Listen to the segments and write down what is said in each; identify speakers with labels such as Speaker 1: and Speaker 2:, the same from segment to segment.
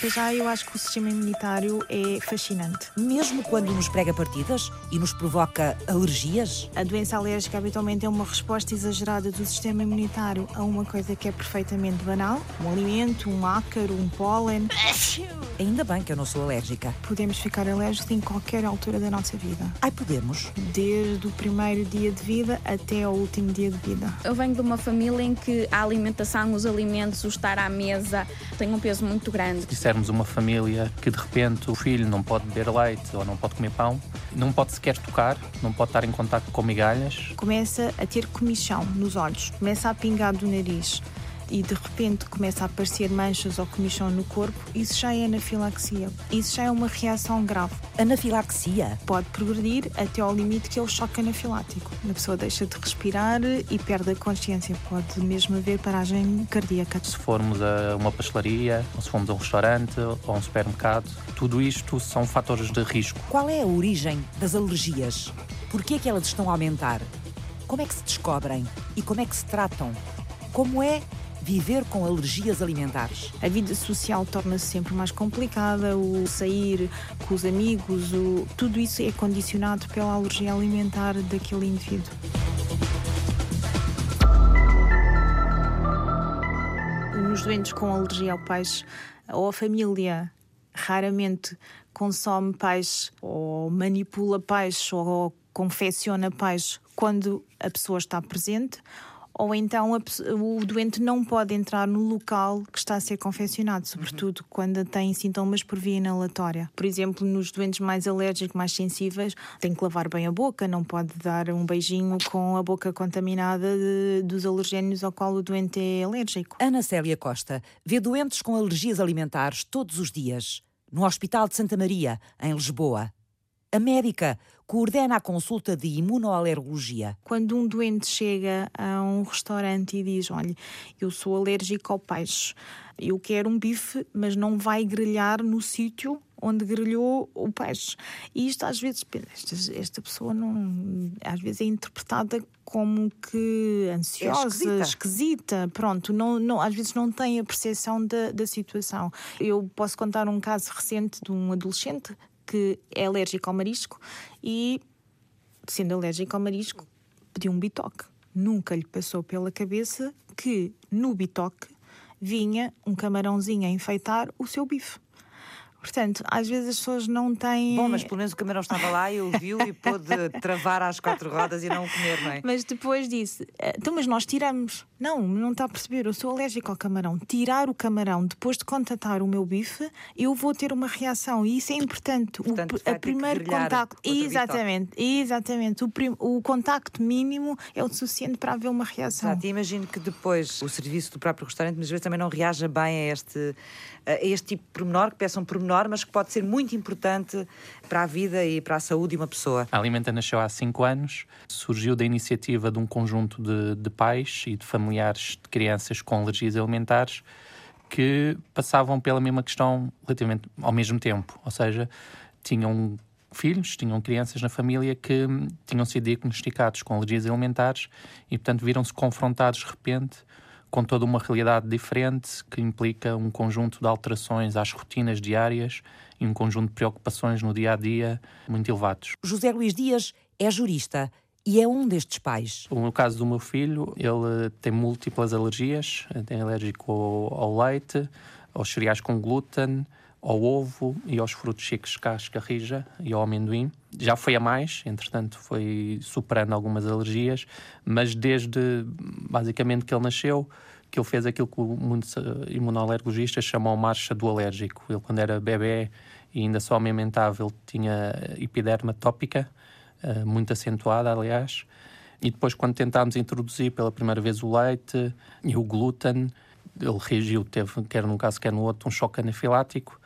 Speaker 1: Pois já eu acho que o sistema imunitário é fascinante.
Speaker 2: Mesmo quando nos prega partidas e nos provoca alergias?
Speaker 1: A doença alérgica habitualmente é uma resposta exagerada do sistema imunitário a uma coisa que é perfeitamente banal, um alimento, um ácaro, um pólen.
Speaker 2: Ainda bem que eu não sou alérgica.
Speaker 1: Podemos ficar alérgicos em qualquer altura da nossa vida.
Speaker 2: Ai, podemos?
Speaker 1: Desde o primeiro dia de vida até ao último dia de vida.
Speaker 3: Eu venho de uma família em que a alimentação, os alimentos, o estar à mesa tem um peso muito grande.
Speaker 4: Se dissermos uma família que de repente o filho não pode beber leite ou não pode comer pão, não pode sequer tocar, não pode estar em contato com migalhas.
Speaker 1: Começa a ter comichão nos olhos, começa a pingar do nariz e de repente começa a aparecer manchas ou comichão no corpo, isso já é anafilaxia. Isso já é uma reação grave.
Speaker 2: Anafilaxia?
Speaker 1: Pode progredir até ao limite que é o choque anafilático. A pessoa deixa de respirar e perde a consciência. Pode mesmo haver paragem cardíaca.
Speaker 4: Se formos a uma pastelaria, ou se formos a um restaurante ou a um supermercado, tudo isto são fatores de risco.
Speaker 2: Qual é a origem das alergias? Por que é que elas estão a aumentar? Como é que se descobrem? E como é que se tratam? Como é viver com alergias alimentares?
Speaker 1: A vida social torna-se sempre mais complicada, o sair com os amigos, o... tudo isso é condicionado pela alergia alimentar daquele indivíduo. Nos doentes com alergia ao peixe, ou a família raramente consome peixe ou manipula peixe ou confecciona peixe quando a pessoa está presente, ou então a, o doente não pode entrar no local que está a ser confeccionado, sobretudo uhum. quando tem sintomas por via inalatória. Por exemplo, nos doentes mais alérgicos, mais sensíveis, tem que lavar bem a boca, não pode dar um beijinho com a boca contaminada de, dos alergénios ao qual o doente é alérgico.
Speaker 2: Ana Célia Costa vê doentes com alergias alimentares todos os dias, no Hospital de Santa Maria, em Lisboa. A médica coordena a consulta de imunoalergologia.
Speaker 1: Quando um doente chega a um restaurante e diz: Olha, eu sou alérgico ao peixe, eu quero um bife, mas não vai grelhar no sítio onde grelhou o peixe. E isto às vezes, esta, esta pessoa não, às vezes é interpretada como que ansiosa, é esquisita. esquisita. pronto, não, não, às vezes não tem a percepção da, da situação. Eu posso contar um caso recente de um adolescente que é alérgico ao marisco e, sendo alérgico ao marisco, pediu um bitoque. Nunca lhe passou pela cabeça que no bitoque vinha um camarãozinho a enfeitar o seu bife. Portanto, às vezes as pessoas não têm.
Speaker 2: Bom, mas pelo menos o camarão estava lá e ouviu e pôde travar às quatro rodas e não comer, não é?
Speaker 1: Mas depois disse: eh, então, mas nós tiramos. Não, não está a perceber. Eu sou alérgico ao camarão. Tirar o camarão depois de contatar o meu bife, eu vou ter uma reação. E isso é importante.
Speaker 2: Portanto, o primeiro contacto.
Speaker 1: Exatamente, exatamente. O, prim... o contacto mínimo é o suficiente para haver uma reação.
Speaker 2: Exato. E imagino que depois o serviço do próprio restaurante, muitas vezes também não reaja bem a este, a este tipo de pormenor, que peçam pormenor normas que pode ser muito importante para a vida e para a saúde de uma pessoa.
Speaker 4: A Alimenta nasceu há cinco anos, surgiu da iniciativa de um conjunto de, de pais e de familiares de crianças com alergias alimentares que passavam pela mesma questão relativamente ao mesmo tempo, ou seja, tinham filhos, tinham crianças na família que tinham sido diagnosticados com alergias alimentares e, portanto, viram-se confrontados de repente com toda uma realidade diferente que implica um conjunto de alterações às rotinas diárias e um conjunto de preocupações no dia a dia muito elevados.
Speaker 2: José Luís Dias é jurista e é um destes pais.
Speaker 4: No caso do meu filho, ele tem múltiplas alergias, tem alérgico ao, ao leite, aos cereais com glúten, ao ovo e aos frutos secos casca rija e ao amendoim. Já foi a mais, entretanto foi superando algumas alergias, mas desde basicamente que ele nasceu, que ele fez aquilo que muitos imunoalergologistas chamam marcha do alérgico. Ele quando era bebê e ainda só amamentava, ele tinha epiderma tópica, eh, muito acentuada aliás, e depois quando tentámos introduzir pela primeira vez o leite e o glúten, ele reagiu, teve, quer num caso, quer no outro, um choque anafilático,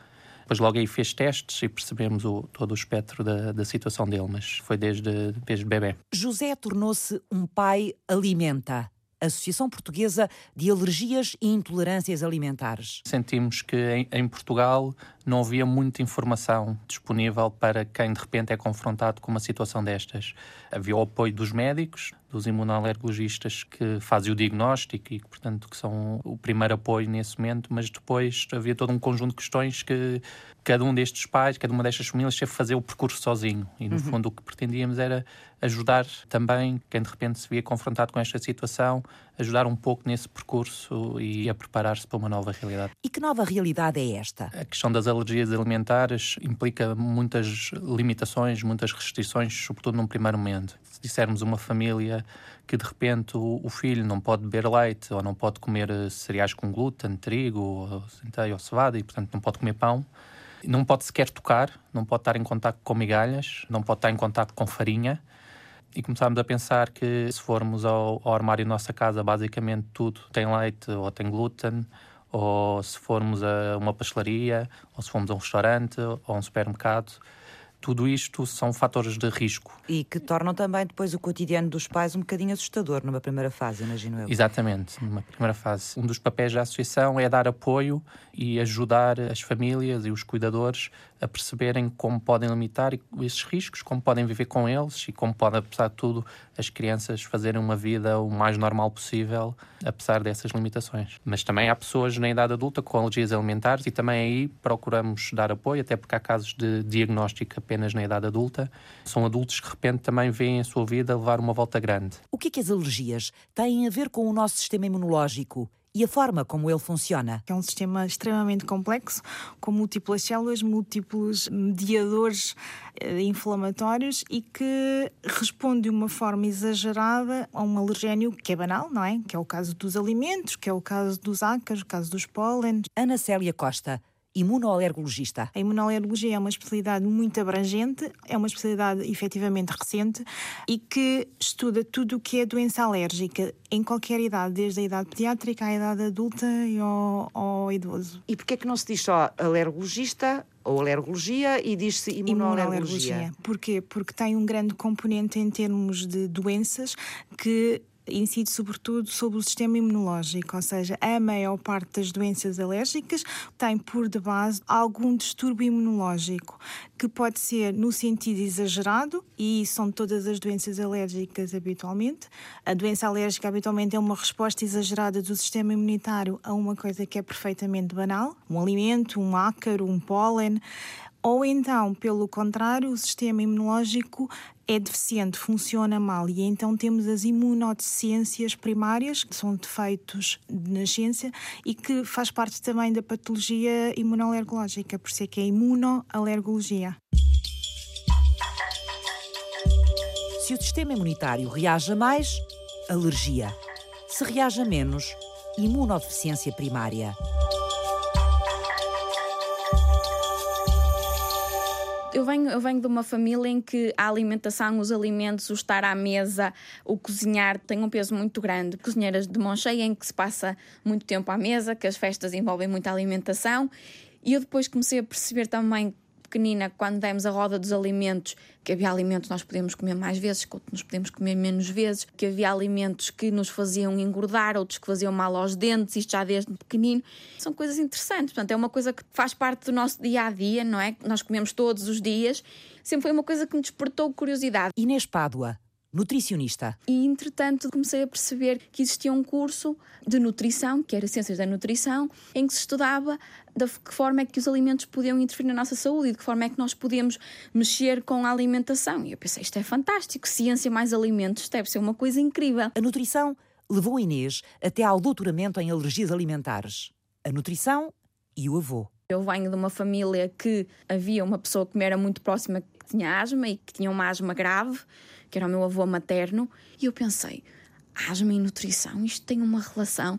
Speaker 4: depois logo aí fez testes e percebemos o, todo o espectro da, da situação dele, mas foi desde, desde bebê.
Speaker 2: José tornou-se um pai alimenta. Associação Portuguesa de Alergias e Intolerâncias Alimentares.
Speaker 4: Sentimos que em, em, Portugal não havia muita informação disponível para quem de repente é confrontado com uma situação destas. Havia o apoio dos médicos, dos imunoalergologistas que fazem o diagnóstico e, portanto, que são o primeiro apoio nesse momento, mas depois havia todo um conjunto de questões que cada um destes pais, cada uma destas famílias teve que fazer o percurso sozinho. E, no uhum. fundo, o que pretendíamos era ajudar também quem de repente se via confrontado com esta situação, ajudar um pouco nesse percurso e a preparar-se para uma nova realidade.
Speaker 2: E que nova realidade é esta?
Speaker 4: A questão das alergias alimentares implica muitas limitações, muitas restrições, sobretudo num primeiro momento. Se dissermos uma família que de repente o filho não pode beber leite ou não pode comer eh, cereais com glúten, trigo, ou centeio ou cevada e, portanto, não pode comer pão, não pode sequer tocar, não pode estar em contato com migalhas, não pode estar em contato com farinha. E começámos a pensar que se formos ao, ao armário da nossa casa, basicamente tudo tem leite ou tem glúten, ou se formos a uma pastelaria, ou se formos a um restaurante ou a um supermercado, tudo isto são fatores de risco.
Speaker 2: E que tornam também depois o cotidiano dos pais um bocadinho assustador numa primeira fase, imagino eu.
Speaker 4: Exatamente, numa primeira fase. Um dos papéis da associação é dar apoio e ajudar as famílias e os cuidadores a perceberem como podem limitar esses riscos, como podem viver com eles e como podem, apesar de tudo, as crianças fazerem uma vida o mais normal possível, apesar dessas limitações. Mas também há pessoas na idade adulta com alergias alimentares e também aí procuramos dar apoio, até porque há casos de diagnóstico apenas na idade adulta. São adultos que de repente também veem a sua vida levar uma volta grande.
Speaker 2: O que é que as alergias têm a ver com o nosso sistema imunológico? E a forma como ele funciona.
Speaker 1: É um sistema extremamente complexo, com múltiplas células, múltiplos mediadores eh, inflamatórios e que responde de uma forma exagerada a um alergénio que é banal, não é? Que é o caso dos alimentos, que é o caso dos ácaros, o caso dos pólenes.
Speaker 2: Ana Célia Costa imunoalergologista.
Speaker 1: A imunoalergologia é uma especialidade muito abrangente, é uma especialidade efetivamente recente e que estuda tudo o que é doença alérgica em qualquer idade, desde a idade pediátrica à idade adulta e ao, ao idoso.
Speaker 2: E porquê é que não se diz só alergologista ou alergologia e diz-se imunoalergologia. imunoalergologia.
Speaker 1: Porquê? Porque tem um grande componente em termos de doenças que incide sobretudo sobre o sistema imunológico, ou seja, a maior parte das doenças alérgicas tem por de base algum distúrbio imunológico, que pode ser no sentido exagerado, e são todas as doenças alérgicas habitualmente. A doença alérgica habitualmente é uma resposta exagerada do sistema imunitário a uma coisa que é perfeitamente banal, um alimento, um ácaro, um pólen ou então, pelo contrário, o sistema imunológico é deficiente, funciona mal e então temos as imunodeficiências primárias, que são defeitos de nascença e que faz parte também da patologia imunoalergológica, por isso é que é imunoalergologia.
Speaker 2: Se o sistema imunitário reage mais, alergia. Se reage menos, imunodeficiência primária.
Speaker 3: Eu venho, eu venho de uma família em que a alimentação, os alimentos, o estar à mesa, o cozinhar tem um peso muito grande. Cozinheiras de mão cheia em que se passa muito tempo à mesa, que as festas envolvem muita alimentação. E eu depois comecei a perceber também pequenina, quando demos a roda dos alimentos, que havia alimentos que nós podemos comer mais vezes, que outros nos podemos comer menos vezes, que havia alimentos que nos faziam engordar, outros que faziam mal aos dentes, isto já desde pequenino. São coisas interessantes, portanto, é uma coisa que faz parte do nosso dia a dia, não é? Nós comemos todos os dias. Sempre foi uma coisa que me despertou curiosidade.
Speaker 2: Inês Pádua, nutricionista.
Speaker 3: E, entretanto, comecei a perceber que existia um curso de nutrição, que era Ciências da Nutrição, em que se estudava de que forma é que os alimentos podiam interferir na nossa saúde e de que forma é que nós podíamos mexer com a alimentação. E eu pensei, isto é fantástico, ciência mais alimentos deve ser uma coisa incrível.
Speaker 2: A nutrição levou Inês até ao doutoramento em alergias alimentares. A nutrição e o avô.
Speaker 3: Eu venho de uma família que havia uma pessoa que me era muito próxima que tinha asma e que tinha uma asma grave que era o meu avô materno, e eu pensei: asma e nutrição, isto tem uma relação.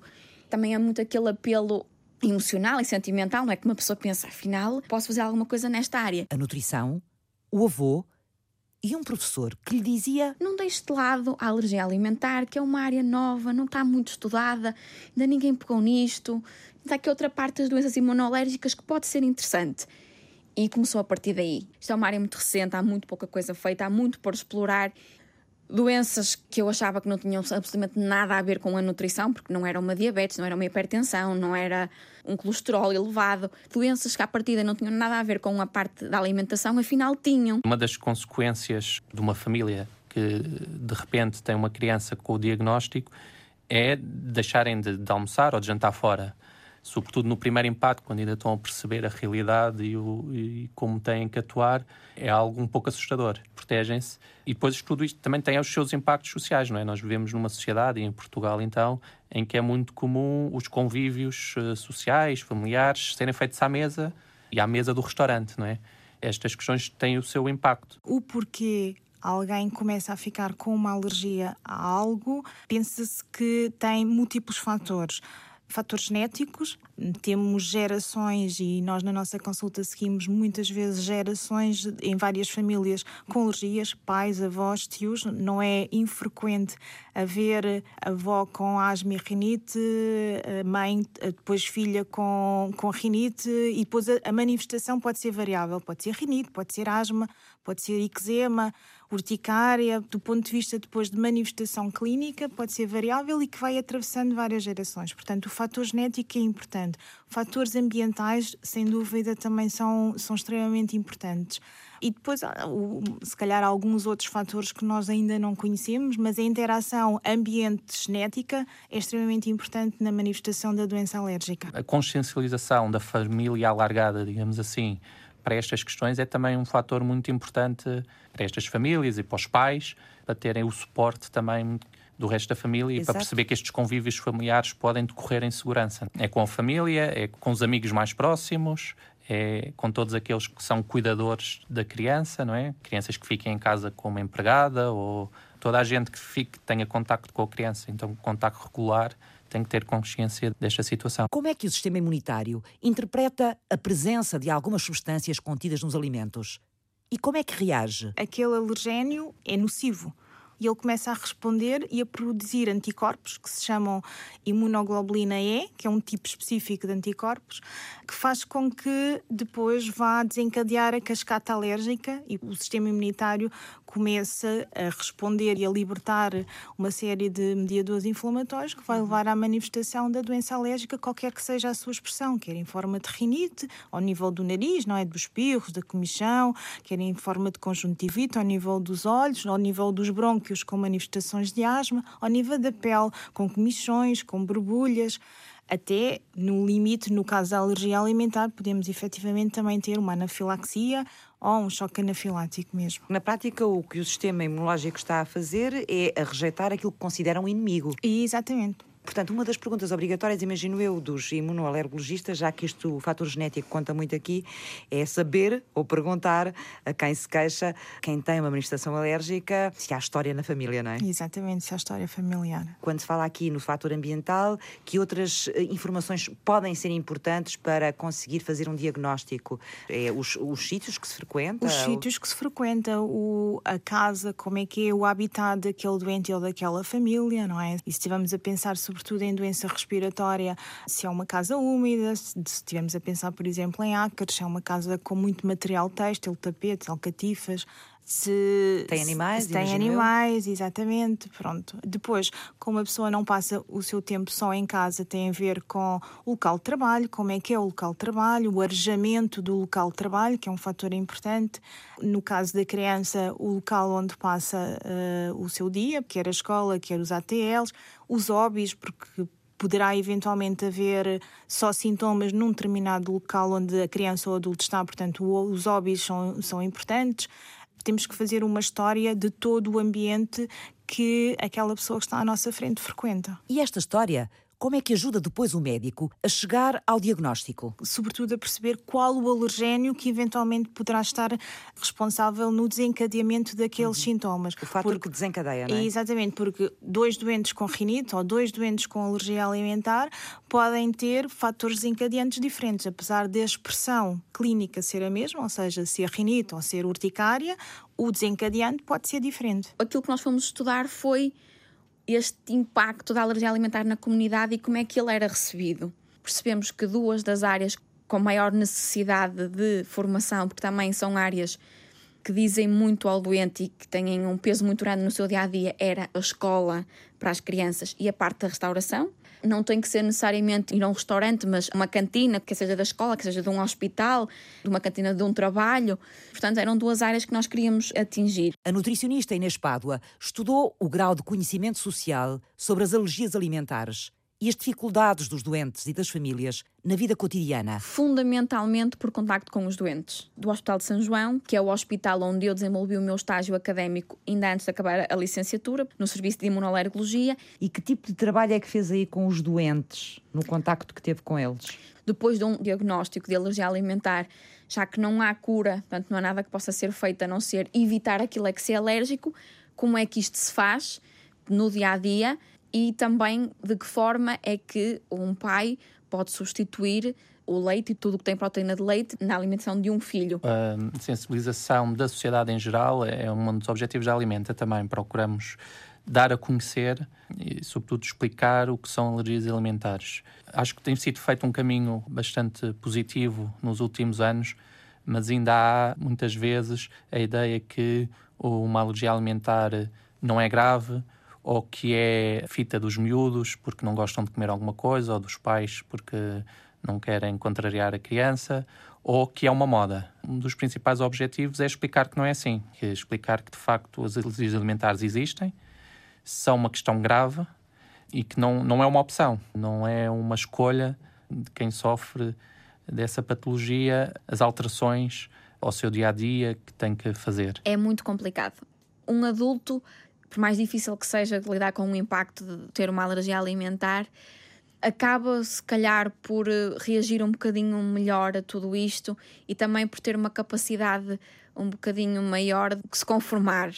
Speaker 3: Também é muito aquele apelo emocional e sentimental, não é que uma pessoa pensa, afinal, posso fazer alguma coisa nesta área.
Speaker 2: A nutrição, o avô e um professor que lhe dizia:
Speaker 3: Não deixe de lado a alergia alimentar, que é uma área nova, não está muito estudada, ainda ninguém pegou nisto. Ainda há aqui outra parte das doenças imunológicas que pode ser interessante. E começou a partir daí. Isto é uma área muito recente, há muito pouca coisa feita, há muito por explorar. Doenças que eu achava que não tinham absolutamente nada a ver com a nutrição, porque não era uma diabetes, não era uma hipertensão, não era um colesterol elevado. Doenças que à partida não tinham nada a ver com a parte da alimentação, afinal tinham.
Speaker 4: Uma das consequências de uma família que de repente tem uma criança com o diagnóstico é deixarem de, de almoçar ou de jantar fora sobretudo no primeiro impacto, quando ainda estão a perceber a realidade e, o, e como têm que atuar, é algo um pouco assustador. Protegem-se. E depois tudo isto também tem os seus impactos sociais, não é? Nós vivemos numa sociedade, em Portugal então, em que é muito comum os convívios uh, sociais, familiares, serem feitos à mesa e à mesa do restaurante, não é? Estas questões têm o seu impacto.
Speaker 1: O porquê alguém começa a ficar com uma alergia a algo, pensa-se que tem múltiplos fatores fatores genéticos, temos gerações e nós na nossa consulta seguimos muitas vezes gerações em várias famílias com alergias, pais, avós, tios. Não é infrequente haver avó com asma e rinite, mãe, depois filha com, com rinite e depois a, a manifestação pode ser variável. Pode ser rinite, pode ser asma, pode ser eczema, urticária, do ponto de vista depois de manifestação clínica, pode ser variável e que vai atravessando várias gerações. Portanto, o fator genético é importante. Fatores ambientais, sem dúvida, também são, são extremamente importantes. E depois, ah, se calhar, alguns outros fatores que nós ainda não conhecemos, mas a interação ambiente-genética é extremamente importante na manifestação da doença alérgica.
Speaker 4: A consciencialização da família alargada, digamos assim, para estas questões é também um fator muito importante para estas famílias e para os pais, para terem o suporte também do resto da família Exato. e para perceber que estes convívios familiares podem decorrer em segurança. É com a família, é com os amigos mais próximos, é com todos aqueles que são cuidadores da criança, não é? Crianças que fiquem em casa com uma empregada ou toda a gente que fique tenha contacto com a criança, então contacto regular tem que ter consciência desta situação.
Speaker 2: Como é que o sistema imunitário interpreta a presença de algumas substâncias contidas nos alimentos? E como é que reage?
Speaker 1: Aquele alergénio é nocivo e ele começa a responder e a produzir anticorpos que se chamam imunoglobulina E, que é um tipo específico de anticorpos, que faz com que depois vá desencadear a cascata alérgica e o sistema imunitário começa a responder e a libertar uma série de mediadores inflamatórios que vai levar à manifestação da doença alérgica, qualquer que seja a sua expressão, quer em forma de rinite, ao nível do nariz, não é? Dos espirros, da comichão, quer em forma de conjuntivite, ao nível dos olhos, ao nível dos brônquios com manifestações de asma, ao nível da pele, com comichões, com borbulhas até no limite, no caso da alergia alimentar, podemos efetivamente também ter uma anafilaxia ou um choque anafilático mesmo.
Speaker 2: Na prática, o que o sistema imunológico está a fazer é a rejeitar aquilo que considera um inimigo.
Speaker 1: Exatamente.
Speaker 2: Portanto, uma das perguntas obrigatórias, imagino eu, dos imunoalergologistas, já que isto, o fator genético conta muito aqui, é saber ou perguntar a quem se queixa, quem tem uma manifestação alérgica, se há história na família, não é?
Speaker 1: Exatamente, se há história familiar.
Speaker 2: Quando se fala aqui no fator ambiental, que outras eh, informações podem ser importantes para conseguir fazer um diagnóstico? É os, os sítios que se frequenta?
Speaker 1: Os sítios que se frequenta, o, a casa, como é que é o habitat daquele doente ou daquela família, não é? E se estivermos a pensar sobre sobretudo em doença respiratória, se é uma casa úmida, se estivermos a pensar, por exemplo, em ácaros, se é uma casa com muito material têxtil, tapetes, alcatifas, se
Speaker 2: tem animais,
Speaker 1: se, tem animais, eu. exatamente, pronto. Depois, como a pessoa não passa o seu tempo só em casa, tem a ver com o local de trabalho, como é que é o local de trabalho, o arejamento do local de trabalho, que é um fator importante. No caso da criança, o local onde passa uh, o seu dia, quer a escola, quer os ATLs, os hobbies, porque poderá eventualmente haver só sintomas num determinado local onde a criança ou o adulto está, portanto, os hobbies são, são importantes temos que fazer uma história de todo o ambiente que aquela pessoa que está à nossa frente frequenta.
Speaker 2: E esta história como é que ajuda depois o médico a chegar ao diagnóstico?
Speaker 1: Sobretudo a perceber qual o alergénio que eventualmente poderá estar responsável no desencadeamento daqueles uhum. sintomas.
Speaker 2: O fator porque, que desencadeia, não é?
Speaker 1: Exatamente, porque dois doentes com rinite ou dois doentes com alergia alimentar podem ter fatores desencadeantes diferentes, apesar da expressão clínica ser a mesma, ou seja, ser rinite ou ser urticária, o desencadeante pode ser diferente.
Speaker 3: Aquilo que nós fomos estudar foi este impacto da alergia alimentar na comunidade e como é que ele era recebido. Percebemos que duas das áreas com maior necessidade de formação, porque também são áreas que dizem muito ao doente e que têm um peso muito grande no seu dia a dia, era a escola para as crianças e a parte da restauração. Não tem que ser necessariamente ir a um restaurante, mas uma cantina, que seja da escola, que seja de um hospital, de uma cantina de um trabalho. Portanto, eram duas áreas que nós queríamos atingir.
Speaker 2: A nutricionista Inês Pádua estudou o grau de conhecimento social sobre as alergias alimentares e as dificuldades dos doentes e das famílias na vida cotidiana?
Speaker 3: Fundamentalmente por contacto com os doentes. Do Hospital de São João, que é o hospital onde eu desenvolvi o meu estágio académico ainda antes de acabar a licenciatura, no Serviço de Imunolergologia.
Speaker 2: E que tipo de trabalho é que fez aí com os doentes, no contacto que teve com eles?
Speaker 3: Depois de um diagnóstico de alergia alimentar, já que não há cura, portanto não há nada que possa ser feito a não ser evitar aquilo a que se é alérgico, como é que isto se faz no dia a dia? E também de que forma é que um pai pode substituir o leite e tudo o que tem proteína de leite na alimentação de um filho.
Speaker 4: A sensibilização da sociedade em geral é um dos objetivos da Alimenta também. Procuramos dar a conhecer e, sobretudo, explicar o que são alergias alimentares. Acho que tem sido feito um caminho bastante positivo nos últimos anos, mas ainda há muitas vezes a ideia que uma alergia alimentar não é grave ou que é fita dos miúdos porque não gostam de comer alguma coisa, ou dos pais porque não querem contrariar a criança, ou que é uma moda. Um dos principais objetivos é explicar que não é assim, é explicar que de facto as alergias alimentares existem, são uma questão grave e que não, não é uma opção, não é uma escolha de quem sofre dessa patologia, as alterações ao seu dia a dia que tem que fazer.
Speaker 3: É muito complicado. Um adulto por mais difícil que seja lidar com o impacto de ter uma alergia alimentar, acaba se calhar por eh, reagir um bocadinho melhor a tudo isto e também por ter uma capacidade um bocadinho maior de se conformar.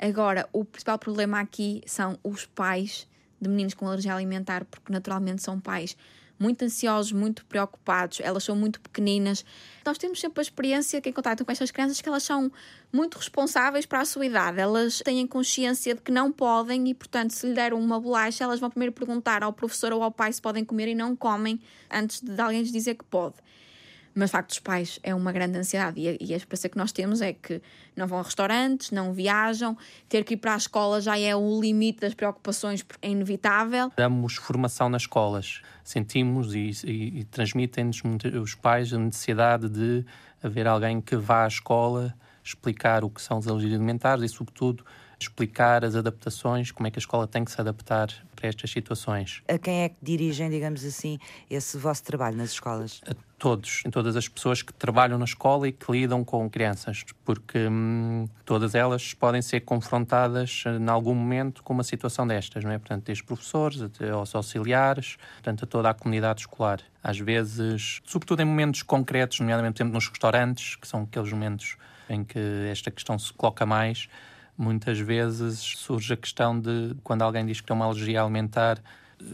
Speaker 3: Agora, o principal problema aqui são os pais de meninos com alergia alimentar, porque naturalmente são pais muito ansiosos, muito preocupados, elas são muito pequeninas. Nós temos sempre a experiência que em contato com estas crianças que elas são muito responsáveis para a sua idade. Elas têm consciência de que não podem e, portanto, se lhe deram uma bolacha, elas vão primeiro perguntar ao professor ou ao pai se podem comer e não comem antes de alguém lhes dizer que pode. Mas, de facto, os pais é uma grande ansiedade. E a, e a experiência que nós temos é que não vão a restaurantes, não viajam, ter que ir para a escola já é o limite das preocupações, é inevitável.
Speaker 4: Damos formação nas escolas, sentimos e, e, e transmitem-nos os pais a necessidade de haver alguém que vá à escola explicar o que são os alergias alimentares e, sobretudo, explicar as adaptações, como é que a escola tem que se adaptar para estas situações.
Speaker 2: A quem é que dirigem, digamos assim, esse vosso trabalho nas escolas?
Speaker 4: A todos, em todas as pessoas que trabalham na escola e que lidam com crianças, porque hum, todas elas podem ser confrontadas eh, em algum momento com uma situação destas, não é? Portanto, desde professores até aos auxiliares, portanto, a toda a comunidade escolar. Às vezes, sobretudo em momentos concretos, nomeadamente, por exemplo, nos restaurantes, que são aqueles momentos em que esta questão se coloca mais, muitas vezes surge a questão de quando alguém diz que tem uma alergia alimentar,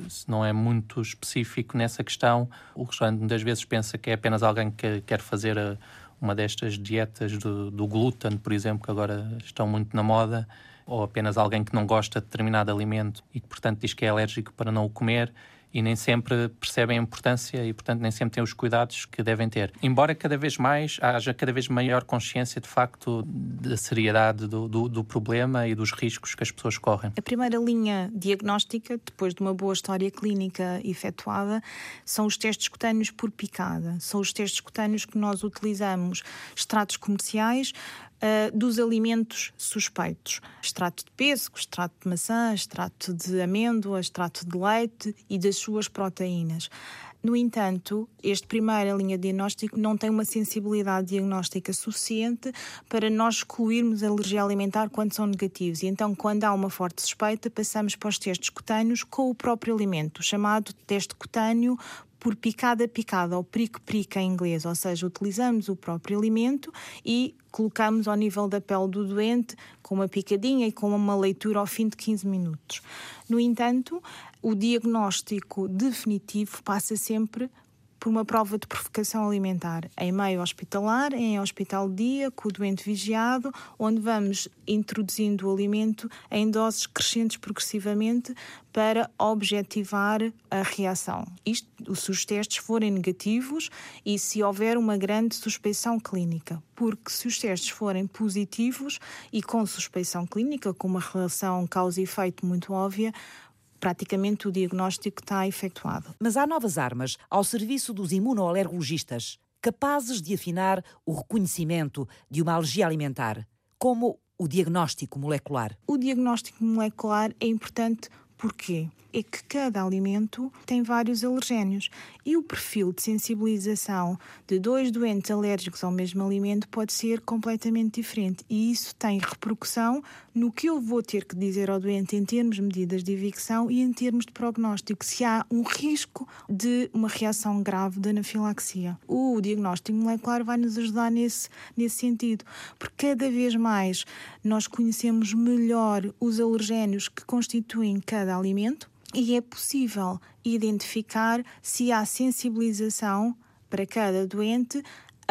Speaker 4: se não é muito específico nessa questão, o restaurante muitas vezes pensa que é apenas alguém que quer fazer a, uma destas dietas do, do glúten, por exemplo, que agora estão muito na moda, ou apenas alguém que não gosta de determinado alimento e que, portanto, diz que é alérgico para não o comer e nem sempre percebem a importância e, portanto, nem sempre têm os cuidados que devem ter. Embora cada vez mais haja cada vez maior consciência, de facto, da seriedade do, do, do problema e dos riscos que as pessoas correm.
Speaker 1: A primeira linha diagnóstica, depois de uma boa história clínica efetuada, são os testes cutâneos por picada. São os testes cutâneos que nós utilizamos, extratos comerciais, uh, dos alimentos suspeitos. Extrato de pêssego, extrato de maçã, extrato de amêndoa, extrato de leite e das suas proteínas. No entanto, este primeira linha de diagnóstico não tem uma sensibilidade diagnóstica suficiente para nós excluirmos a alergia alimentar quando são negativos. E então, quando há uma forte suspeita, passamos para os testes cutâneos com o próprio alimento, chamado teste cutâneo por picada picada, ou prico-prica em inglês, ou seja, utilizamos o próprio alimento e colocamos ao nível da pele do doente com uma picadinha e com uma leitura ao fim de 15 minutos. No entanto, o diagnóstico definitivo passa sempre por uma prova de provocação alimentar em meio hospitalar, em hospital de dia, com o doente vigiado, onde vamos introduzindo o alimento em doses crescentes progressivamente para objetivar a reação. Isto se os testes forem negativos e se houver uma grande suspeição clínica, porque se os testes forem positivos e com suspeição clínica, com uma relação causa-efeito muito óbvia, praticamente o diagnóstico está efetuado.
Speaker 2: Mas há novas armas ao serviço dos imunoalergologistas, capazes de afinar o reconhecimento de uma alergia alimentar, como o diagnóstico molecular.
Speaker 1: O diagnóstico molecular é importante Porquê? É que cada alimento tem vários alergénios e o perfil de sensibilização de dois doentes alérgicos ao mesmo alimento pode ser completamente diferente e isso tem repercussão no que eu vou ter que dizer ao doente em termos de medidas de evicção e em termos de prognóstico, se há um risco de uma reação grave de anafilaxia. O diagnóstico molecular vai nos ajudar nesse, nesse sentido, porque cada vez mais nós conhecemos melhor os alergénios que constituem cada alimento e é possível identificar se há sensibilização para cada doente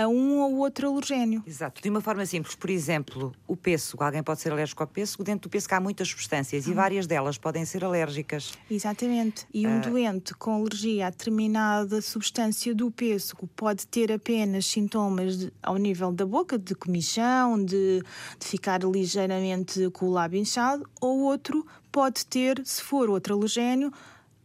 Speaker 1: a um ou outro alergénio.
Speaker 2: Exato. De uma forma simples, por exemplo, o pêssego. Alguém pode ser alérgico ao pêssego. Dentro do pêssego há muitas substâncias e várias delas podem ser alérgicas.
Speaker 1: Exatamente. E um uh... doente com alergia a determinada substância do pêssego pode ter apenas sintomas de, ao nível da boca, de comichão, de, de ficar ligeiramente com o lábio inchado, ou outro pode ter, se for outro alergénio,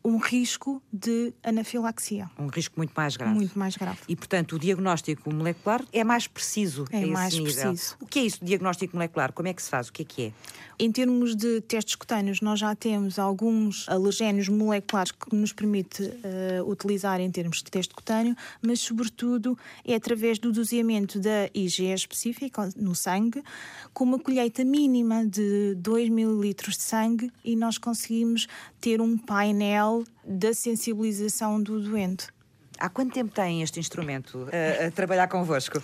Speaker 1: um risco de anafilaxia.
Speaker 2: Um risco muito mais grave.
Speaker 1: Muito mais grave.
Speaker 2: E, portanto, o diagnóstico molecular é mais preciso.
Speaker 1: É mais
Speaker 2: nível.
Speaker 1: preciso.
Speaker 2: O que é isso, diagnóstico molecular? Como é que se faz? O que é que é?
Speaker 1: Em termos de testes cutâneos, nós já temos alguns alergénios moleculares que nos permite uh, utilizar em termos de teste cutâneo, mas, sobretudo, é através do doseamento da IgE específica no sangue, com uma colheita mínima de 2 ml de sangue e nós conseguimos ter um painel da sensibilização do doente.
Speaker 2: Há quanto tempo tem este instrumento a, a trabalhar convosco?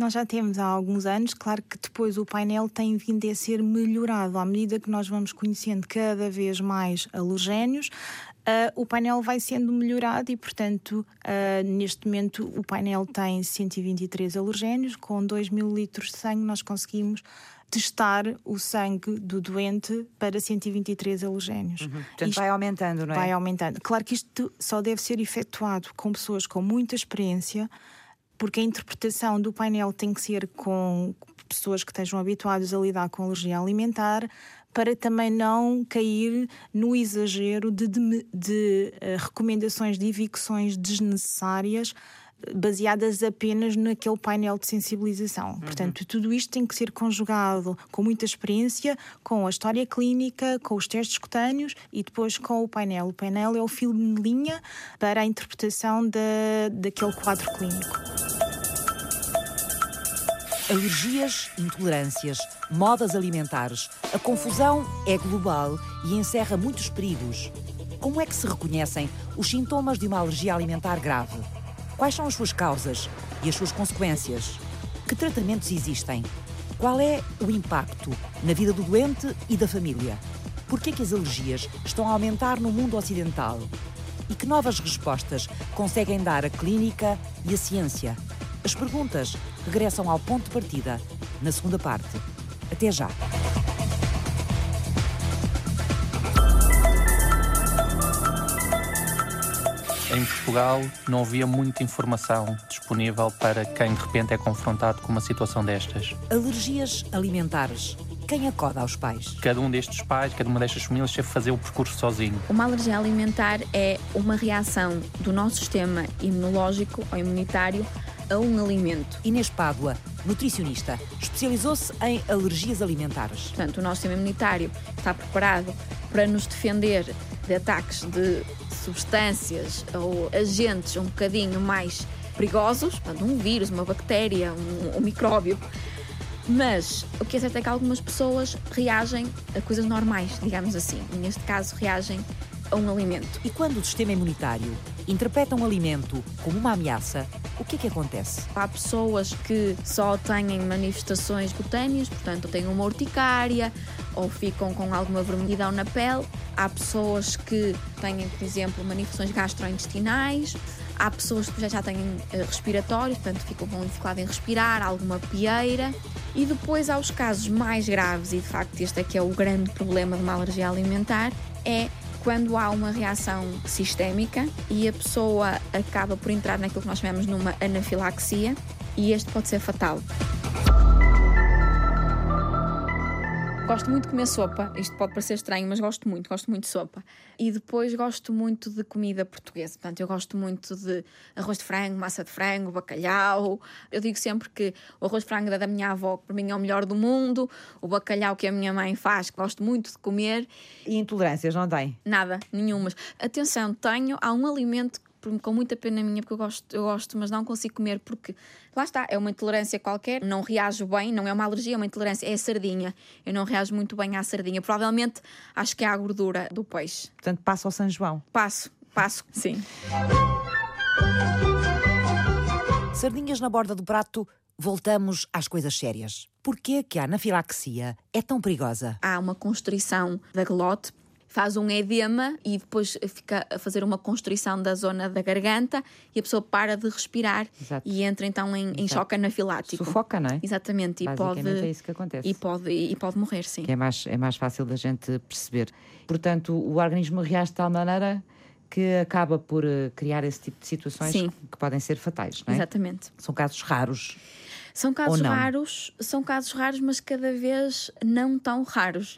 Speaker 1: Nós já temos há alguns anos, claro que depois o painel tem vindo a ser melhorado à medida que nós vamos conhecendo cada vez mais alergénios. Uh, o painel vai sendo melhorado e, portanto, uh, neste momento o painel tem 123 alergénios, com 2 mil litros de sangue nós conseguimos testar o sangue do doente para 123 halogénios. Uhum.
Speaker 2: Portanto, isto vai aumentando, não é?
Speaker 1: Vai aumentando. Claro que isto só deve ser efetuado com pessoas com muita experiência, porque a interpretação do painel tem que ser com pessoas que estejam habituadas a lidar com alergia alimentar, para também não cair no exagero de, de, de uh, recomendações de evicções desnecessárias baseadas apenas naquele painel de sensibilização. Uhum. Portanto, tudo isto tem que ser conjugado com muita experiência, com a história clínica, com os testes cutâneos e depois com o painel. O painel é o filme de linha para a interpretação da, daquele quadro clínico.
Speaker 2: Alergias, intolerâncias, modas alimentares. A confusão é global e encerra muitos perigos. Como é que se reconhecem os sintomas de uma alergia alimentar grave? Quais são as suas causas e as suas consequências? Que tratamentos existem? Qual é o impacto na vida do doente e da família? Por que é que as alergias estão a aumentar no mundo ocidental? E que novas respostas conseguem dar a clínica e a ciência? As perguntas regressam ao ponto de partida na segunda parte. Até já!
Speaker 4: Em Portugal não havia muita informação disponível para quem de repente é confrontado com uma situação destas.
Speaker 2: Alergias alimentares. Quem acorda aos pais?
Speaker 4: Cada um destes pais, cada uma destas famílias teve fazer o percurso sozinho.
Speaker 3: Uma alergia alimentar é uma reação do nosso sistema imunológico ou imunitário a um alimento.
Speaker 2: Inês Pádua, nutricionista, especializou-se em alergias alimentares.
Speaker 3: Portanto, o nosso sistema imunitário está preparado para nos defender de ataques de substâncias ou agentes um bocadinho mais perigosos, portanto, um vírus, uma bactéria, um, um micróbio. Mas o que é certo é que algumas pessoas reagem a coisas normais, digamos assim. Neste caso, reagem a um alimento.
Speaker 2: E quando o sistema imunitário interpreta um alimento como uma ameaça, o que é que acontece?
Speaker 3: Há pessoas que só têm manifestações cutâneas, portanto têm uma urticária ou ficam com alguma vermelhidão na pele. Há pessoas que têm, por exemplo, manifestações gastrointestinais. Há pessoas que já, já têm eh, respiratórios, portanto ficam com dificuldade em respirar, alguma pieira. E depois há os casos mais graves, e de facto este é que é o grande problema de uma alergia alimentar, é quando há uma reação sistémica e a pessoa acaba por entrar naquilo que nós chamamos numa anafilaxia e este pode ser fatal. Gosto muito de comer sopa. Isto pode parecer estranho, mas gosto muito, gosto muito de sopa. E depois gosto muito de comida portuguesa. Portanto, eu gosto muito de arroz de frango, massa de frango, bacalhau. Eu digo sempre que o arroz de frango da minha avó, que para mim é o melhor do mundo, o bacalhau que a minha mãe faz, que gosto muito de comer.
Speaker 2: E intolerâncias não tem?
Speaker 3: Nada, nenhumas. Atenção, tenho, há um alimento com muita pena minha, porque eu gosto, eu gosto, mas não consigo comer porque lá está, é uma intolerância qualquer, não reajo bem, não é uma alergia, é uma intolerância, é a sardinha. Eu não reajo muito bem à sardinha. Provavelmente acho que é a gordura do peixe.
Speaker 2: Portanto, passa ao São João.
Speaker 3: Passo, passo, sim.
Speaker 5: Sardinhas na borda do prato, voltamos às coisas sérias. Porquê que a anafilaxia é tão perigosa?
Speaker 3: Há uma constrição da glote faz um edema e depois fica a fazer uma constrição da zona da garganta e a pessoa para de respirar Exato. e entra então em, em choque anafilático.
Speaker 2: Sufoca, não é?
Speaker 3: Exatamente.
Speaker 2: E pode, é isso que acontece.
Speaker 3: E pode, e pode morrer, sim.
Speaker 2: Que é mais, é mais fácil da gente perceber. Portanto, o organismo reage de tal maneira que acaba por uh, criar esse tipo de situações sim. que podem ser fatais, não é?
Speaker 3: Exatamente.
Speaker 2: São casos raros.
Speaker 3: São casos raros, são casos raros, mas cada vez não tão raros.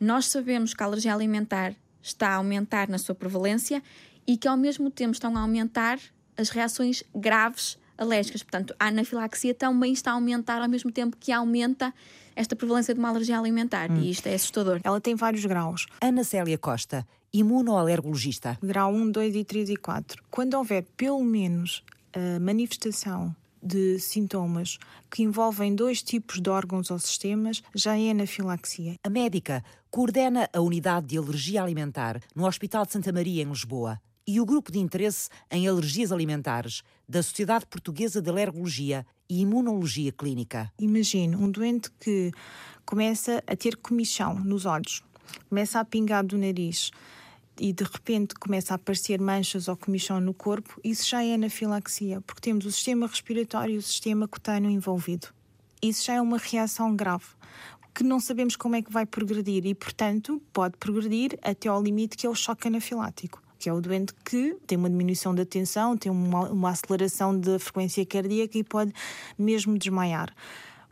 Speaker 3: Nós sabemos que a alergia alimentar está a aumentar na sua prevalência e que ao mesmo tempo estão a aumentar as reações graves alérgicas. Portanto, a anafilaxia também está a aumentar ao mesmo tempo que aumenta esta prevalência de uma alergia alimentar. Hum. E isto é assustador.
Speaker 1: Ela tem vários graus.
Speaker 5: Ana Célia Costa, imunoalergologista.
Speaker 1: Grau 1, 2 e 3 e 4. Quando houver pelo menos a manifestação de sintomas que envolvem dois tipos de órgãos ou sistemas já é anafilaxia.
Speaker 5: A médica coordena a unidade de alergia alimentar no Hospital de Santa Maria, em Lisboa, e o grupo de interesse em alergias alimentares da Sociedade Portuguesa de Alergologia e Imunologia Clínica.
Speaker 1: Imagine um doente que começa a ter comichão nos olhos, começa a pingar do nariz, e de repente começa a aparecer manchas ou comichão no corpo, isso já é anafilaxia, porque temos o sistema respiratório e o sistema cutâneo envolvido. Isso já é uma reação grave, que não sabemos como é que vai progredir e, portanto, pode progredir até ao limite que é o choque anafilático que é o doente que tem uma diminuição da tensão, tem uma, uma aceleração da frequência cardíaca e pode mesmo desmaiar.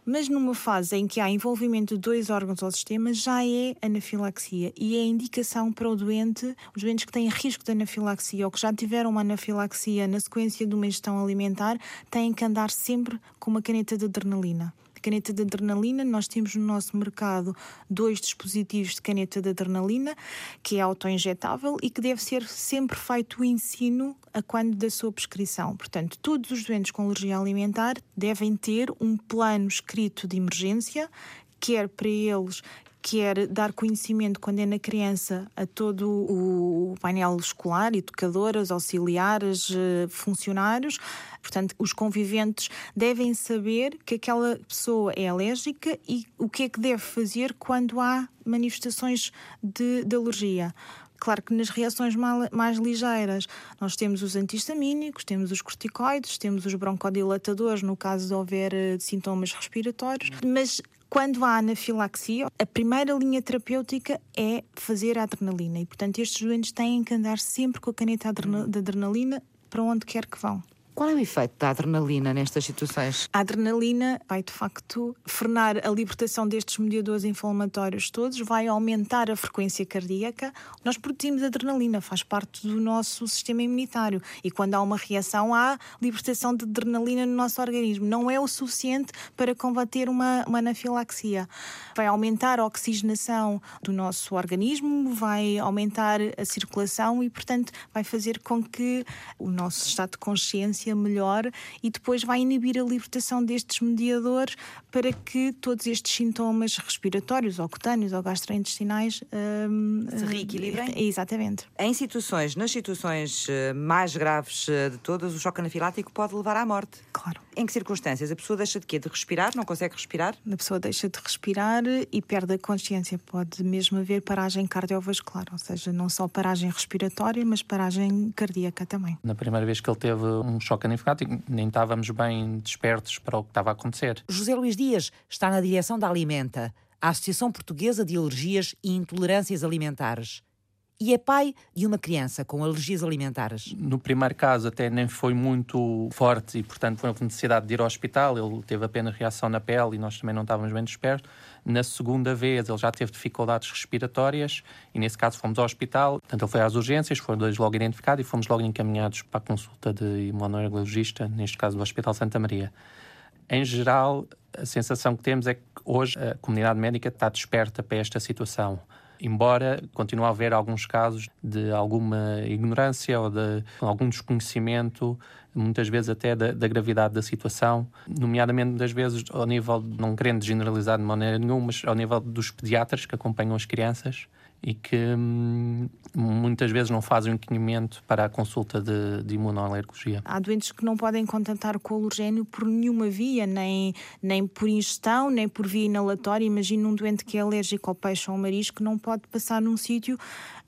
Speaker 1: Mas numa fase em que há envolvimento de dois órgãos ou sistemas, já é anafilaxia e é indicação para o doente, os doentes que têm risco de anafilaxia ou que já tiveram uma anafilaxia na sequência de uma ingestão alimentar, têm que andar sempre com uma caneta de adrenalina caneta de adrenalina. Nós temos no nosso mercado dois dispositivos de caneta de adrenalina, que é autoinjetável e que deve ser sempre feito o ensino a quando da sua prescrição. Portanto, todos os doentes com alergia alimentar devem ter um plano escrito de emergência quer para eles, quer dar conhecimento quando é na criança a todo o painel escolar, educadoras, auxiliares, eh, funcionários. Portanto, os conviventes devem saber que aquela pessoa é alérgica e o que é que deve fazer quando há manifestações de, de alergia. Claro que nas reações mais ligeiras nós temos os antihistamínicos, temos os corticoides, temos os broncodilatadores no caso de houver eh, sintomas respiratórios, mas quando há anafilaxia, a primeira linha terapêutica é fazer a adrenalina e, portanto, estes doentes têm que andar sempre com a caneta de adrenalina para onde quer que vão.
Speaker 2: Qual é o efeito da adrenalina nestas situações?
Speaker 1: A adrenalina vai, de facto, frenar a libertação destes mediadores inflamatórios todos, vai aumentar a frequência cardíaca. Nós produzimos adrenalina, faz parte do nosso sistema imunitário. E quando há uma reação, há libertação de adrenalina no nosso organismo. Não é o suficiente para combater uma, uma anafilaxia. Vai aumentar a oxigenação do nosso organismo, vai aumentar a circulação e, portanto, vai fazer com que o nosso estado de consciência melhor e depois vai inibir a libertação destes mediadores para que todos estes sintomas respiratórios, ou cutâneos, ou gastrointestinais
Speaker 2: um, se reequilibrem.
Speaker 1: Uh, exatamente.
Speaker 2: Em situações, nas situações eh, mais graves eh, de todas, o choque anafilático pode levar à morte.
Speaker 1: Claro.
Speaker 2: Em que circunstâncias? A pessoa deixa de quê? De respirar? Não consegue respirar?
Speaker 1: A pessoa deixa de respirar e perde a consciência. Pode mesmo haver paragem cardiovascular, ou seja, não só paragem respiratória, mas paragem cardíaca também.
Speaker 4: Na primeira vez que ele teve um choque anafilático, nem estávamos bem despertos para o que estava a acontecer.
Speaker 5: José Luís Dias está na direção da Alimenta, a Associação Portuguesa de Alergias e Intolerâncias Alimentares. E é pai de uma criança com alergias alimentares.
Speaker 4: No primeiro caso até nem foi muito forte e, portanto, foi necessidade de ir ao hospital. Ele teve apenas reação na pele e nós também não estávamos bem despertos. Na segunda vez ele já teve dificuldades respiratórias e, nesse caso, fomos ao hospital. Portanto, ele foi às urgências, foram dois logo identificados e fomos logo encaminhados para a consulta de imunologista, neste caso do Hospital Santa Maria. Em geral, a sensação que temos é que hoje a comunidade médica está desperta para esta situação embora continue a haver alguns casos de alguma ignorância ou de algum desconhecimento, muitas vezes até da, da, gravidade da situação, nomeadamente muitas vezes ao nível, não querendo generalizar de maneira nenhuma, mas ao nível dos pediatras que acompanham as crianças e que hum, muitas vezes não fazem o encaminhamento para a consulta de, de imunoalergologia.
Speaker 1: Há doentes que não podem contatar com o alergénio por nenhuma via, nem, nem por ingestão, nem por via inalatória. Imagina um doente que é alérgico ao peixe ou ao marisco, não pode passar num sítio,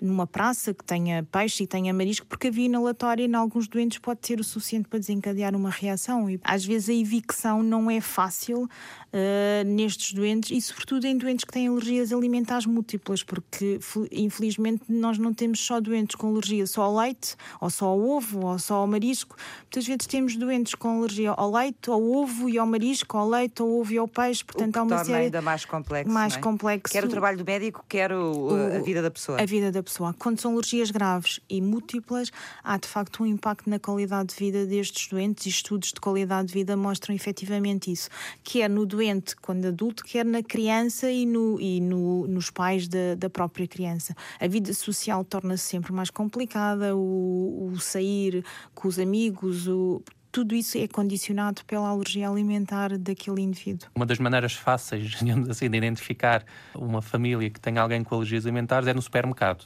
Speaker 1: numa praça que tenha peixe e tenha marisco, porque a via inalatória em alguns doentes pode ser o suficiente para desencadear uma reação. E às vezes a evicção não é fácil uh, nestes doentes e, sobretudo, em doentes que têm alergias alimentares múltiplas, porque infelizmente nós não temos só doentes com alergia só ao leite, ou só ao ovo, ou só ao marisco. Muitas vezes temos doentes com alergia ao leite, ao ovo e ao marisco, ao leite, ao ovo e ao peixe.
Speaker 2: Portanto, há uma série ainda mais complexo.
Speaker 1: Mais
Speaker 2: é?
Speaker 1: complexo.
Speaker 2: Quer o trabalho do médico, quer o, o, a vida da pessoa.
Speaker 1: A vida da pessoa. Quando são alergias graves e múltiplas, há de facto um impacto na qualidade de vida destes doentes e estudos de qualidade de vida mostram efetivamente isso. Quer no doente quando adulto, quer na criança e, no, e no, nos pais da, da própria criança. A vida social torna-se sempre mais complicada, o, o sair com os amigos, o, tudo isso é condicionado pela alergia alimentar daquele indivíduo.
Speaker 4: Uma das maneiras fáceis, digamos assim, de identificar uma família que tem alguém com alergias alimentares é no supermercado.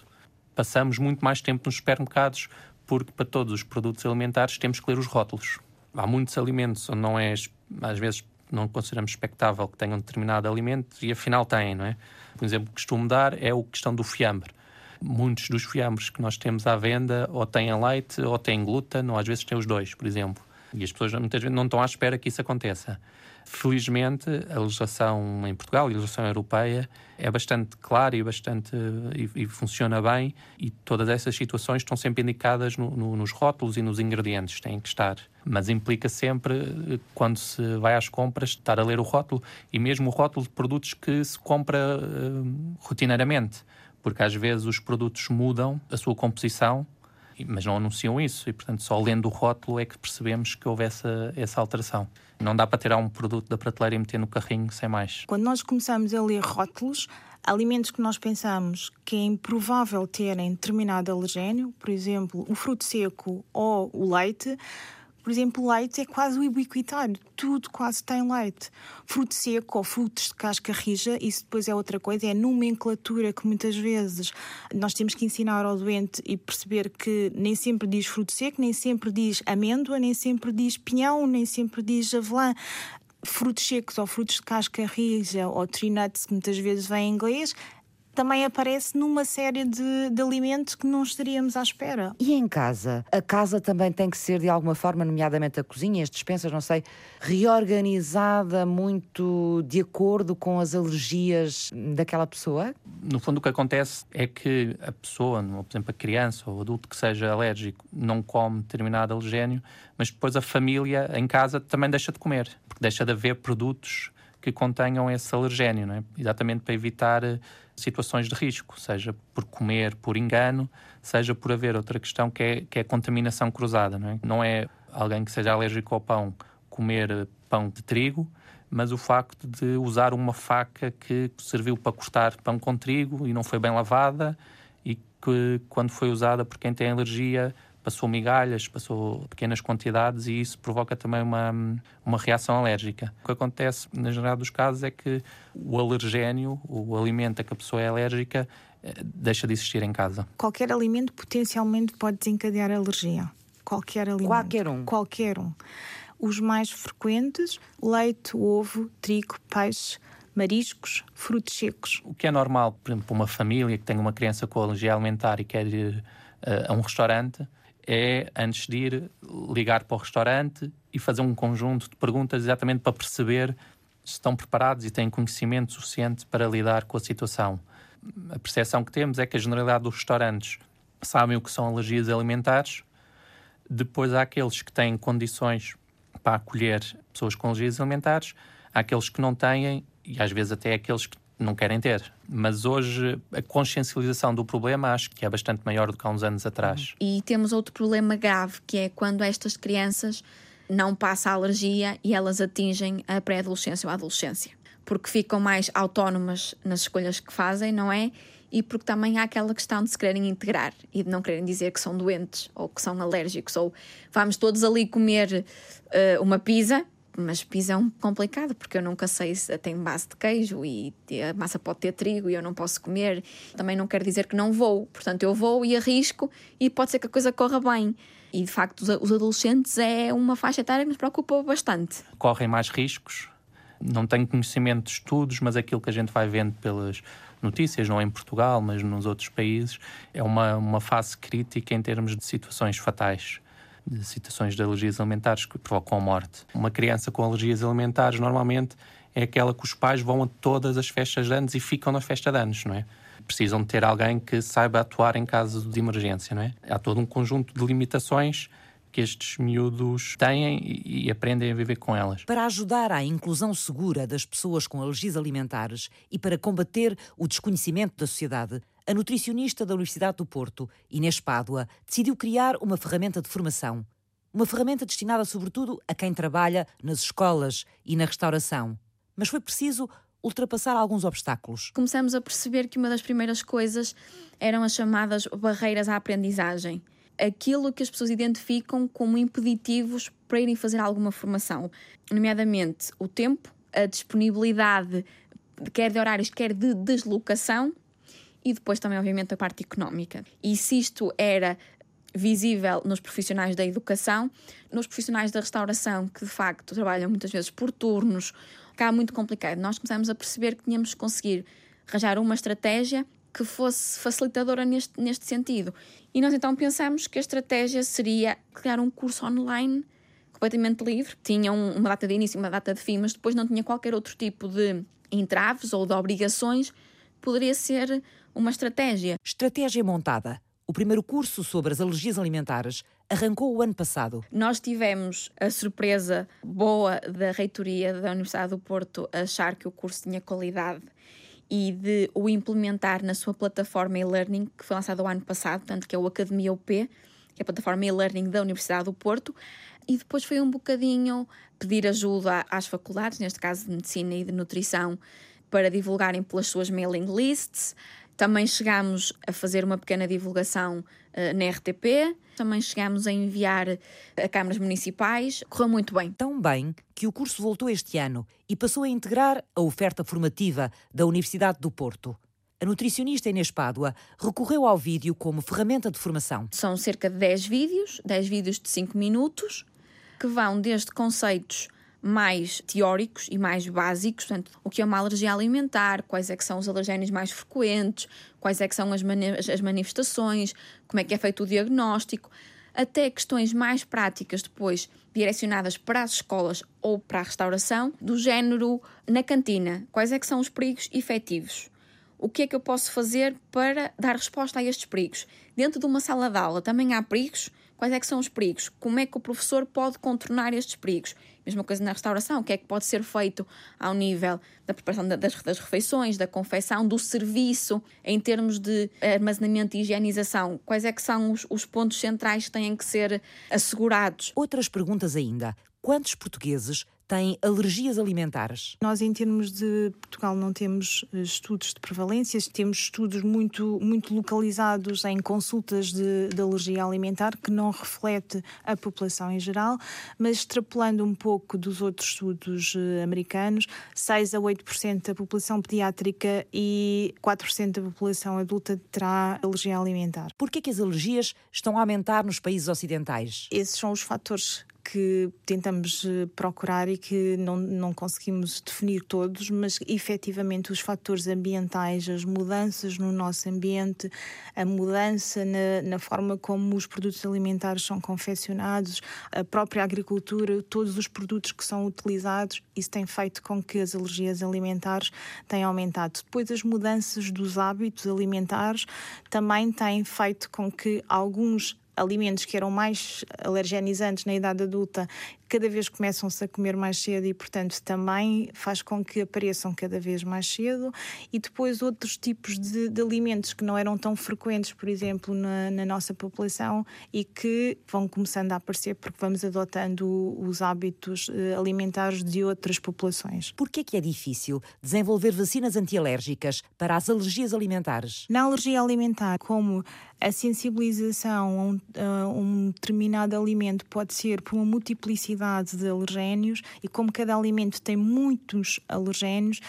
Speaker 4: Passamos muito mais tempo nos supermercados porque para todos os produtos alimentares temos que ler os rótulos. Há muitos alimentos onde não é, às vezes, não consideramos expectável que tenham um determinado alimento e afinal têm, não é? Por exemplo, que costumo dar é a questão do fiambre. Muitos dos fiambres que nós temos à venda ou têm leite ou têm glúten, ou às vezes têm os dois, por exemplo. E as pessoas muitas vezes não estão à espera que isso aconteça. Felizmente, a legislação em Portugal, a legislação europeia, é bastante clara e bastante e, e funciona bem e todas essas situações estão sempre indicadas no, no, nos rótulos e nos ingredientes, têm que estar. Mas implica sempre, quando se vai às compras, estar a ler o rótulo e mesmo o rótulo de produtos que se compra uh, rotineiramente porque às vezes os produtos mudam a sua composição, mas não anunciam isso, e portanto só lendo o rótulo é que percebemos que houve essa, essa alteração. Não dá para tirar um produto da prateleira e meter no carrinho sem mais.
Speaker 1: Quando nós começamos a ler rótulos, alimentos que nós pensamos que é improvável terem determinado alergénio, por exemplo, o fruto seco ou o leite, por exemplo, o leite é quase ubiquitário, tudo quase tem leite. Fruto seco ou frutos de casca rija, isso depois é outra coisa, é nomenclatura que muitas vezes nós temos que ensinar ao doente e perceber que nem sempre diz fruto seco, nem sempre diz amêndoa, nem sempre diz pinhão, nem sempre diz avelã. Frutos secos ou frutos de casca rija ou tree nuts, que muitas vezes vem em inglês, também aparece numa série de, de, alimentos que não estaríamos à espera.
Speaker 2: E em casa? A casa também tem que ser, de alguma forma, nomeadamente a cozinha, as despensas, não sei, reorganizada muito de acordo com as alergias daquela pessoa?
Speaker 4: No fundo, o que acontece é que a pessoa, por exemplo, a criança ou o adulto que seja alérgico, não come determinado alergénio, mas depois a família em casa também deixa de comer, porque deixa de haver produtos que contenham esse alergénio, não é? exatamente para evitar eh, situações de risco, seja por comer por engano, seja por haver outra questão que é, que é a contaminação cruzada. Não é? não é alguém que seja alérgico ao pão comer eh, pão de trigo, mas o facto de usar uma faca que serviu para cortar pão com trigo e não foi bem lavada e que, quando foi usada por quem tem alergia, passou migalhas, passou pequenas quantidades e isso provoca também uma, uma reação alérgica. O que acontece, na geral dos casos, é que o alergénio, o alimento a que a pessoa é alérgica, eh, deixa de existir em casa.
Speaker 1: Qualquer alimento potencialmente pode desencadear alergia. Qualquer alimento.
Speaker 2: Qualquer um.
Speaker 1: Qualquer um. Os mais frequentes: leite, ovo, trigo, peixe mariscos, frutos secos.
Speaker 4: O que é normal, por exemplo, para uma família que tem uma criança com alergia alimentar e quer ir uh, a um restaurante, é, antes de ir, ligar para o restaurante e fazer um conjunto de perguntas exatamente para perceber se estão preparados e têm conhecimento suficiente para lidar com a situação. a percepção que temos é que a generalidade dos restaurantes sabem o que são alergias alimentares. Depois há aqueles que têm condições para acolher pessoas com alergias alimentares, há aqueles que não têm e às vezes até aqueles que não querem ter. Mas hoje a consciencialização do problema acho que é bastante maior do que há uns anos atrás.
Speaker 3: E temos outro problema grave, que é quando estas crianças não passam a alergia e elas atingem a pré-adolescência ou a adolescência. Porque ficam mais autónomas nas escolhas que fazem, não é? E porque também há aquela questão de se quererem integrar e de não quererem dizer que são doentes ou que são alérgicos, ou vamos todos ali comer uh, uma pizza mas pizza é um complicado porque eu nunca sei se tem base de queijo e a massa pode ter trigo e eu não posso comer. Também não quer dizer que não vou, portanto eu vou e arrisco e pode ser que a coisa corra bem. E de facto, os adolescentes é uma faixa etária que nos preocupa bastante.
Speaker 4: Correm mais riscos. Não tenho conhecimento de estudos, mas aquilo que a gente vai vendo pelas notícias, não é em Portugal, mas nos outros países, é uma, uma fase crítica em termos de situações fatais de situações de alergias alimentares que provocam a morte. Uma criança com alergias alimentares normalmente é aquela que os pais vão a todas as festas de anos e ficam na festa de anos, não é? Precisam de ter alguém que saiba atuar em caso de emergência, não é? Há todo um conjunto de limitações que estes miúdos têm e, aprendem a viver com elas.
Speaker 5: Para ajudar à inclusão segura das pessoas com alergias alimentares e para combater o desconhecimento da sociedade, a nutricionista da Universidade do Porto, Inês Pádua, decidiu criar uma ferramenta de formação. Uma ferramenta destinada sobretudo a quem trabalha nas escolas e na restauração. Mas foi preciso ultrapassar alguns obstáculos.
Speaker 3: Começamos a perceber que uma das primeiras coisas eram as chamadas barreiras à aprendizagem. Aquilo que as pessoas identificam como impeditivos para irem fazer alguma formação, nomeadamente o tempo, a disponibilidade, quer de horários, quer de deslocação, e depois também, obviamente, a parte económica. E se isto era visível nos profissionais da educação, nos profissionais da restauração, que de facto trabalham muitas vezes por turnos, cá muito complicado. Nós começamos a perceber que tínhamos que conseguir arranjar uma estratégia que fosse facilitadora neste, neste sentido. E nós então pensamos que a estratégia seria criar um curso online completamente livre, tinha uma data de início e uma data de fim, mas depois não tinha qualquer outro tipo de entraves ou de obrigações, poderia ser uma estratégia.
Speaker 5: Estratégia montada. O primeiro curso sobre as alergias alimentares arrancou o ano passado.
Speaker 3: Nós tivemos a surpresa boa da reitoria da Universidade do Porto achar que o curso tinha qualidade e de o implementar na sua plataforma e-learning, que foi lançada o ano passado, tanto que é o Academia UP, que é a plataforma e-learning da Universidade do Porto, e depois foi um bocadinho pedir ajuda às faculdades, neste caso de Medicina e de Nutrição, para divulgarem pelas suas mailing lists, também chegámos a fazer uma pequena divulgação uh, na RTP, também chegámos a enviar a câmaras municipais, correu muito bem.
Speaker 5: Tão bem que o curso voltou este ano e passou a integrar a oferta formativa da Universidade do Porto. A nutricionista Inês Pádua recorreu ao vídeo como ferramenta de formação.
Speaker 3: São cerca de 10 vídeos, 10 vídeos de 5 minutos, que vão desde conceitos mais teóricos e mais básicos, portanto, o que é uma alergia alimentar, quais é que são os alergénios mais frequentes, quais é que são as, mani as manifestações, como é que é feito o diagnóstico, até questões mais práticas depois direcionadas para as escolas ou para a restauração, do género na cantina, quais é que são os perigos efetivos. O que é que eu posso fazer para dar resposta a estes perigos? Dentro de uma sala de aula também há perigos, Quais é que são os perigos? Como é que o professor pode contornar estes perigos? Mesma coisa na restauração, o que é que pode ser feito ao nível da preparação das, das refeições, da confecção, do serviço, em termos de armazenamento e higienização? Quais é que são os, os pontos centrais que têm que ser assegurados?
Speaker 5: Outras perguntas ainda. Quantos portugueses têm alergias alimentares?
Speaker 1: Nós, em termos de Portugal, não temos eh, estudos de prevalências, temos estudos muito, muito localizados em consultas de, de alergia alimentar, que não reflete a população em geral, mas extrapolando um pouco dos outros estudos uh, americanos, 6 a 8% da população pediátrica e 4% da população adulta terá alergia alimentar.
Speaker 5: Por é que as alergias estão a aumentar nos países ocidentais?
Speaker 1: Esses são os fatores que tentamos eh, procurar e que não, não conseguimos definir todos, mas efetivamente os fatores ambientais, as mudanças no nosso ambiente, a mudança na, na forma como os produtos alimentares são confeccionados, a própria agricultura, todos os produtos que são utilizados, isso tem feito com que as alergias alimentares tenham aumentado. Depois, as mudanças dos hábitos alimentares também têm feito com que alguns alimentos que eram mais alergenizantes na idade adulta cada vez começam-se a comer mais cedo e, portanto, também faz com que apareçam cada vez mais cedo. E depois outros tipos de, de alimentos que não eram tão frequentes, por exemplo, na, na, nossa população e que vão começando a aparecer porque vamos adotando os hábitos eh, alimentares de outras populações.
Speaker 5: Por que é difícil desenvolver vacinas antialérgicas para as alergias alimentares?
Speaker 1: Na alergia alimentar, como a sensibilização a um, a um determinado alimento pode ser por uma multiplicidade de alergénios e como cada alimento tem muitos alergénios,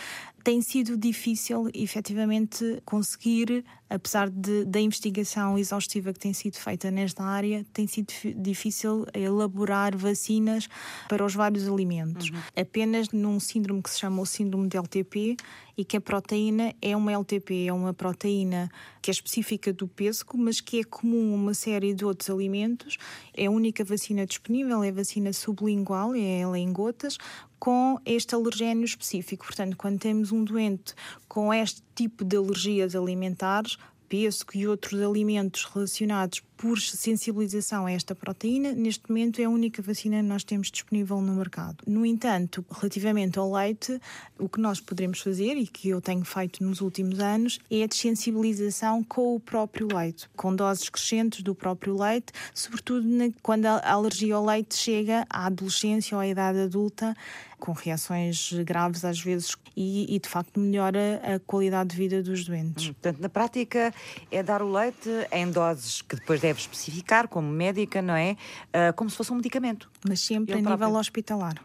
Speaker 1: tem sido difícil efetivamente conseguir, apesar de, da investigação exaustiva que tem sido feita nesta área, tem sido difícil elaborar vacinas para os vários alimentos. Uhum. Apenas num síndrome que se chama o síndrome de LTP e que a proteína é uma LTP, é uma proteína que é específica do pêssego, mas que é comum a uma série de outros alimentos. É a única vacina disponível, é a vacina sublingual, é ela em gotas, com este alergénio específico. Portanto, quando temos um doente com este tipo de alergias alimentares, pêssego e outros alimentos relacionados por sensibilização a esta proteína, neste momento é a única vacina que nós temos disponível no mercado. No entanto, relativamente ao leite, o que nós poderemos fazer, e que eu tenho feito nos últimos anos, é a desensibilização com o próprio leite, com doses crescentes do próprio leite, sobretudo quando a alergia ao leite chega à adolescência ou à idade adulta, com reações graves às vezes e, e, de facto melhora a qualidade de vida dos doentes.
Speaker 2: Hum, portanto, na prática é dar o leite em doses que depois deve especificar como médica, não é? Uh, como se fosse um medicamento.
Speaker 1: Mas sempre a nível hospitalar.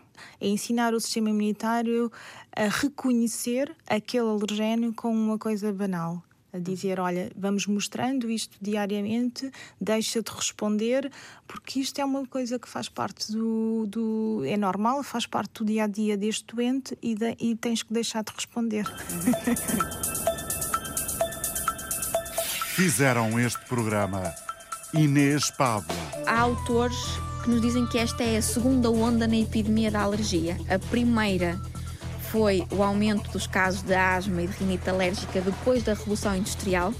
Speaker 1: É ensinar o sistema imunitário a reconhecer aquele alergénio como uma coisa banal a dizer: olha, vamos mostrando isto diariamente, deixa de responder, porque isto é uma coisa que faz parte do. do é normal, faz parte do dia a dia deste doente e, de, e tens que deixar de responder.
Speaker 6: Fizeram este programa Inês Pádua.
Speaker 3: Há autores que nos dizem que esta é a segunda onda na epidemia da alergia. A primeira foi o aumento dos casos de asma e de rinite alérgica depois da Revolução Industrial.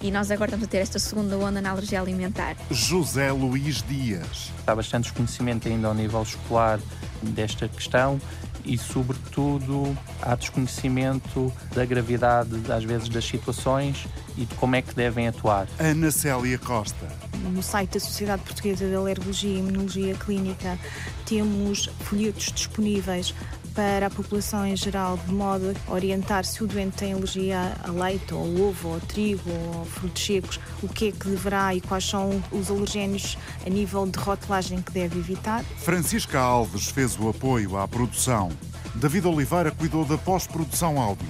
Speaker 3: E nós agora estamos a ter esta segunda onda na alergia alimentar.
Speaker 6: José Luís Dias.
Speaker 4: Há bastante desconhecimento ainda ao nível escolar desta questão e, sobretudo, há desconhecimento da gravidade, às vezes, das situações e de como é que devem atuar.
Speaker 6: Ana Célia Costa.
Speaker 1: No site da Sociedade Portuguesa de Alergologia e Imunologia Clínica temos folhetos disponíveis para a população em geral, de modo a orientar se o doente tem alergia a leite, ou ovo, ou trigo, ou frutos secos, o que é que deverá e quais são os alergénios a nível de rotulagem que deve evitar.
Speaker 6: Francisca Alves fez o apoio à produção. David Oliveira cuidou da pós-produção áudio.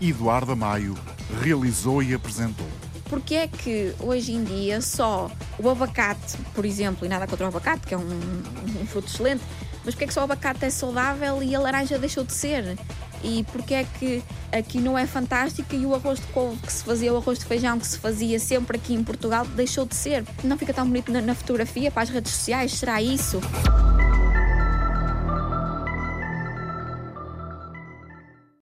Speaker 6: Eduardo Maio realizou e apresentou.
Speaker 3: Porque é que hoje em dia só o abacate, por exemplo, e nada contra o abacate, que é um, um fruto excelente, mas porque é que só o abacate é saudável e a laranja deixou de ser? E porque é que aqui não é fantástico e o arroz de couve que se fazia, o arroz de feijão que se fazia sempre aqui em Portugal, deixou de ser? Não fica tão bonito na, na fotografia para as redes sociais? Será isso?